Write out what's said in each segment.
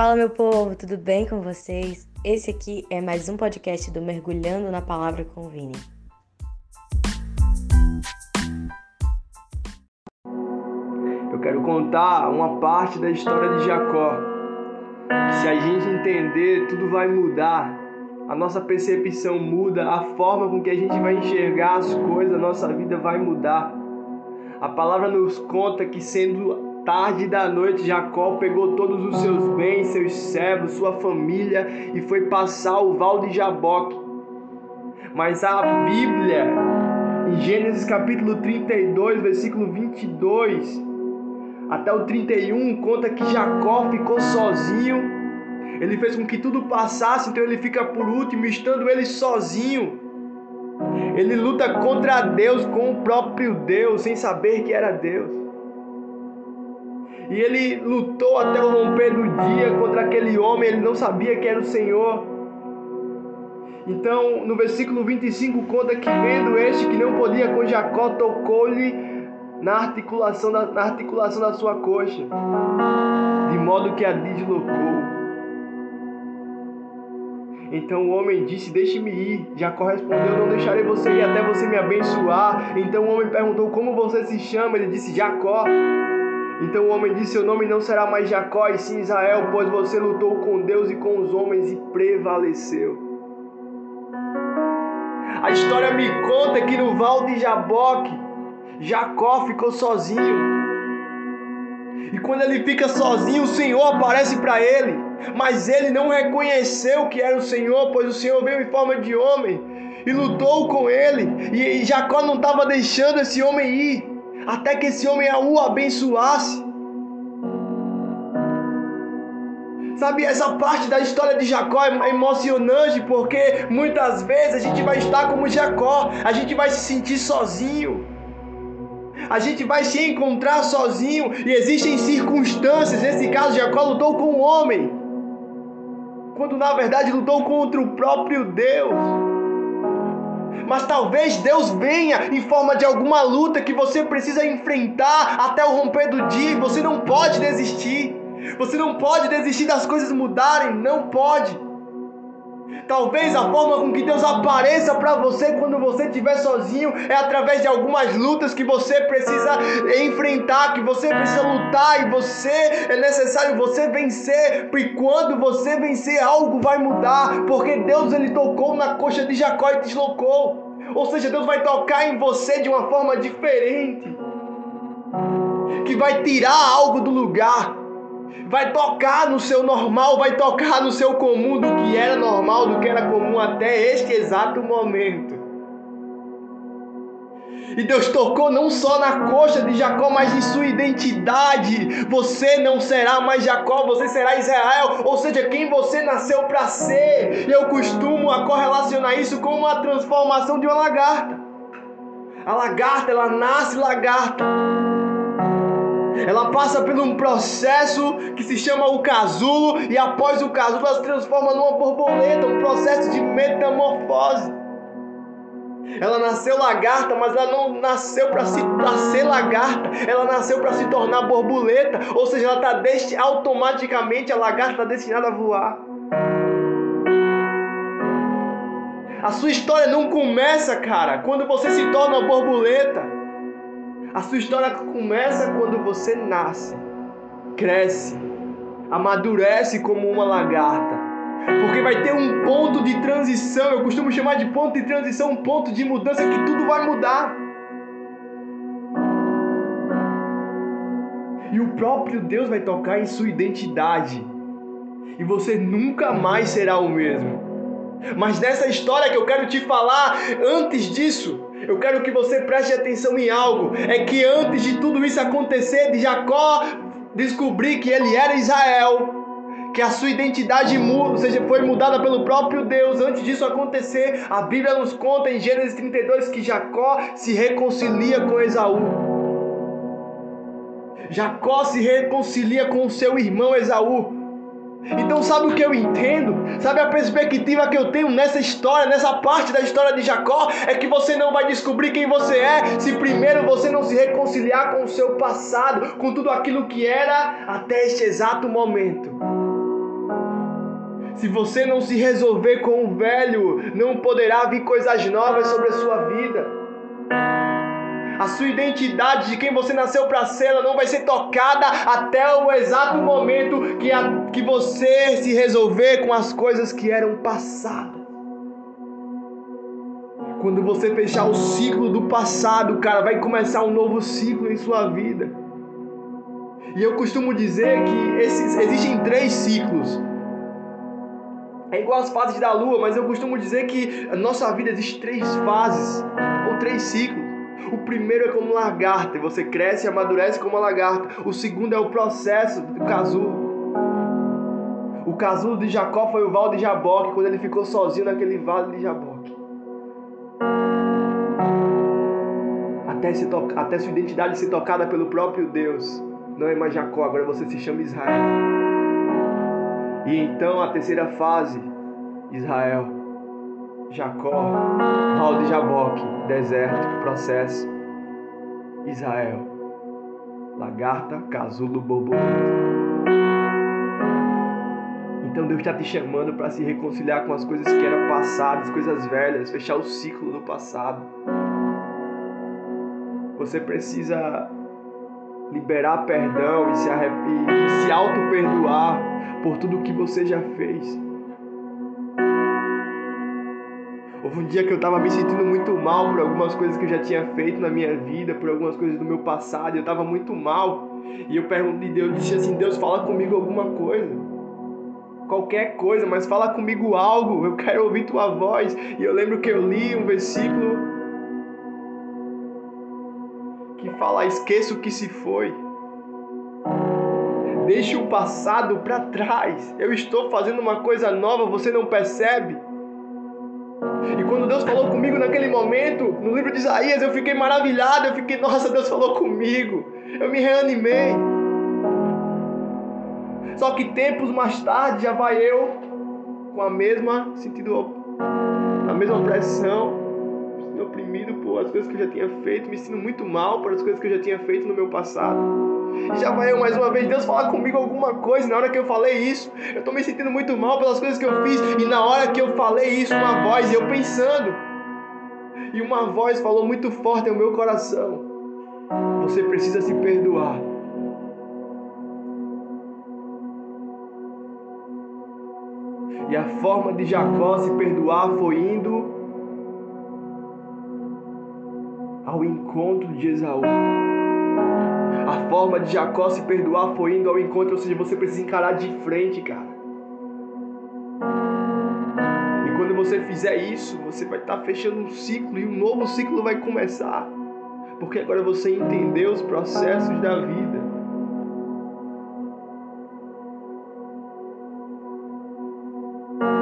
Fala, meu povo, tudo bem com vocês? Esse aqui é mais um podcast do Mergulhando na Palavra com o Vini. Eu quero contar uma parte da história de Jacó. Se a gente entender, tudo vai mudar. A nossa percepção muda, a forma com que a gente vai enxergar as coisas, a nossa vida vai mudar. A palavra nos conta que sendo tarde da noite, Jacó pegou todos os seus bens, seus servos, sua família e foi passar o val de Jaboque. Mas a Bíblia, em Gênesis capítulo 32, versículo 22 até o 31, conta que Jacó ficou sozinho. Ele fez com que tudo passasse, então ele fica por último, estando ele sozinho. Ele luta contra Deus com o próprio Deus, sem saber que era Deus. E ele lutou até o romper do dia contra aquele homem, ele não sabia que era o Senhor. Então, no versículo 25 conta que vendo este que não podia com Jacó, tocou-lhe na articulação da, na articulação da sua coxa, de modo que a deslocou. Então o homem disse: Deixe-me ir. Jacó respondeu: Não deixarei você ir até você me abençoar. Então o homem perguntou: Como você se chama? Ele disse: Jacó. Então o homem disse: Seu nome não será mais Jacó, e sim Israel, pois você lutou com Deus e com os homens e prevaleceu. A história me conta que no val de Jaboque, Jacó ficou sozinho. E quando ele fica sozinho, o Senhor aparece para ele. Mas ele não reconheceu que era o Senhor, pois o Senhor veio em forma de homem e lutou com ele. E Jacó não estava deixando esse homem ir até que esse homem o abençoasse. Sabe, essa parte da história de Jacó é emocionante porque muitas vezes a gente vai estar como Jacó, a gente vai se sentir sozinho, a gente vai se encontrar sozinho e existem circunstâncias. Nesse caso, Jacó lutou com um homem, quando na verdade lutou contra o próprio Deus mas talvez Deus venha em forma de alguma luta que você precisa enfrentar até o romper do dia. Você não pode desistir. Você não pode desistir das coisas mudarem, não pode. Talvez a forma com que Deus apareça para você quando você estiver sozinho é através de algumas lutas que você precisa enfrentar, que você precisa lutar e você é necessário você vencer. E quando você vencer, algo vai mudar, porque Deus ele tocou na coxa de Jacó e deslocou. Ou seja, Deus vai tocar em você de uma forma diferente, que vai tirar algo do lugar vai tocar no seu normal, vai tocar no seu comum, do que era normal, do que era comum até este exato momento. E Deus tocou não só na coxa de Jacó, mas em sua identidade. Você não será mais Jacó, você será Israel, ou seja, quem você nasceu para ser. Eu costumo a correlacionar isso com uma transformação de uma lagarta. A lagarta, ela nasce lagarta ela passa por um processo que se chama o casulo e após o casulo ela se transforma numa borboleta, um processo de metamorfose. Ela nasceu lagarta, mas ela não nasceu para ser lagarta. Ela nasceu para se tornar borboleta. Ou seja, ela está desti automaticamente a lagarta está destinada a voar. A sua história não começa, cara, quando você se torna borboleta. A sua história começa quando você nasce, cresce, amadurece como uma lagarta. Porque vai ter um ponto de transição, eu costumo chamar de ponto de transição, um ponto de mudança que tudo vai mudar. E o próprio Deus vai tocar em sua identidade. E você nunca mais será o mesmo. Mas nessa história que eu quero te falar, antes disso, eu quero que você preste atenção em algo. É que antes de tudo isso acontecer, de Jacó descobrir que ele era Israel, que a sua identidade muda, ou seja, foi mudada pelo próprio Deus. Antes disso acontecer, a Bíblia nos conta em Gênesis 32 que Jacó se reconcilia com Esaú. Jacó se reconcilia com seu irmão Esaú. Então, sabe o que eu entendo? Sabe a perspectiva que eu tenho nessa história, nessa parte da história de Jacó? É que você não vai descobrir quem você é se primeiro você não se reconciliar com o seu passado, com tudo aquilo que era até este exato momento. Se você não se resolver com o velho, não poderá vir coisas novas sobre a sua vida. A sua identidade de quem você nasceu para ser, ela não vai ser tocada até o exato momento que, a, que você se resolver com as coisas que eram passadas. Quando você fechar o ciclo do passado, cara, vai começar um novo ciclo em sua vida. E eu costumo dizer que esses, existem três ciclos. É igual as fases da lua, mas eu costumo dizer que a nossa vida existe três fases ou três ciclos. O primeiro é como lagarta, e você cresce e amadurece como uma lagarta. O segundo é o processo do casulo. O casulo de Jacó foi o val de Jaboque, quando ele ficou sozinho naquele vale de Jaboque. Até, se até sua identidade ser tocada pelo próprio Deus. Não é mais Jacó, agora você se chama Israel. E então a terceira fase, Israel, Jacó, Val de Jaboque, deserto, processo, Israel, lagarta, casulo, borboleta. Então Deus está te chamando para se reconciliar com as coisas que eram passadas, coisas velhas, fechar o ciclo do passado. Você precisa liberar perdão e se, se auto-perdoar por tudo que você já fez. Houve um dia que eu estava me sentindo muito mal por algumas coisas que eu já tinha feito na minha vida, por algumas coisas do meu passado, eu estava muito mal. E eu perguntei a Deus, eu disse assim: Deus, fala comigo alguma coisa. Qualquer coisa, mas fala comigo algo. Eu quero ouvir tua voz. E eu lembro que eu li um versículo que fala: Esqueça o que se foi. Deixe o passado para trás. Eu estou fazendo uma coisa nova, você não percebe? E quando Deus falou comigo naquele momento, no livro de Isaías, eu fiquei maravilhado, eu fiquei, nossa, Deus falou comigo. Eu me reanimei. Só que tempos mais tarde já vai eu com a mesma sentido a mesma pressão, me sentindo oprimido por as coisas que eu já tinha feito, me sinto muito mal por as coisas que eu já tinha feito no meu passado. E já vai eu mais uma vez, Deus falar comigo alguma coisa. Na hora que eu falei isso, eu estou me sentindo muito mal pelas coisas que eu fiz. E na hora que eu falei isso, uma voz, eu pensando. E uma voz falou muito forte ao meu coração: Você precisa se perdoar. E a forma de Jacó se perdoar foi indo ao encontro de Esaú. A forma de Jacó se perdoar foi indo ao encontro, ou seja, você precisa encarar de frente, cara. E quando você fizer isso, você vai estar fechando um ciclo e um novo ciclo vai começar. Porque agora você entendeu os processos da vida.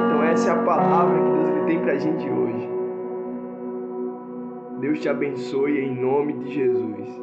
Então essa é a palavra que Deus tem pra gente hoje. Deus te abençoe em nome de Jesus.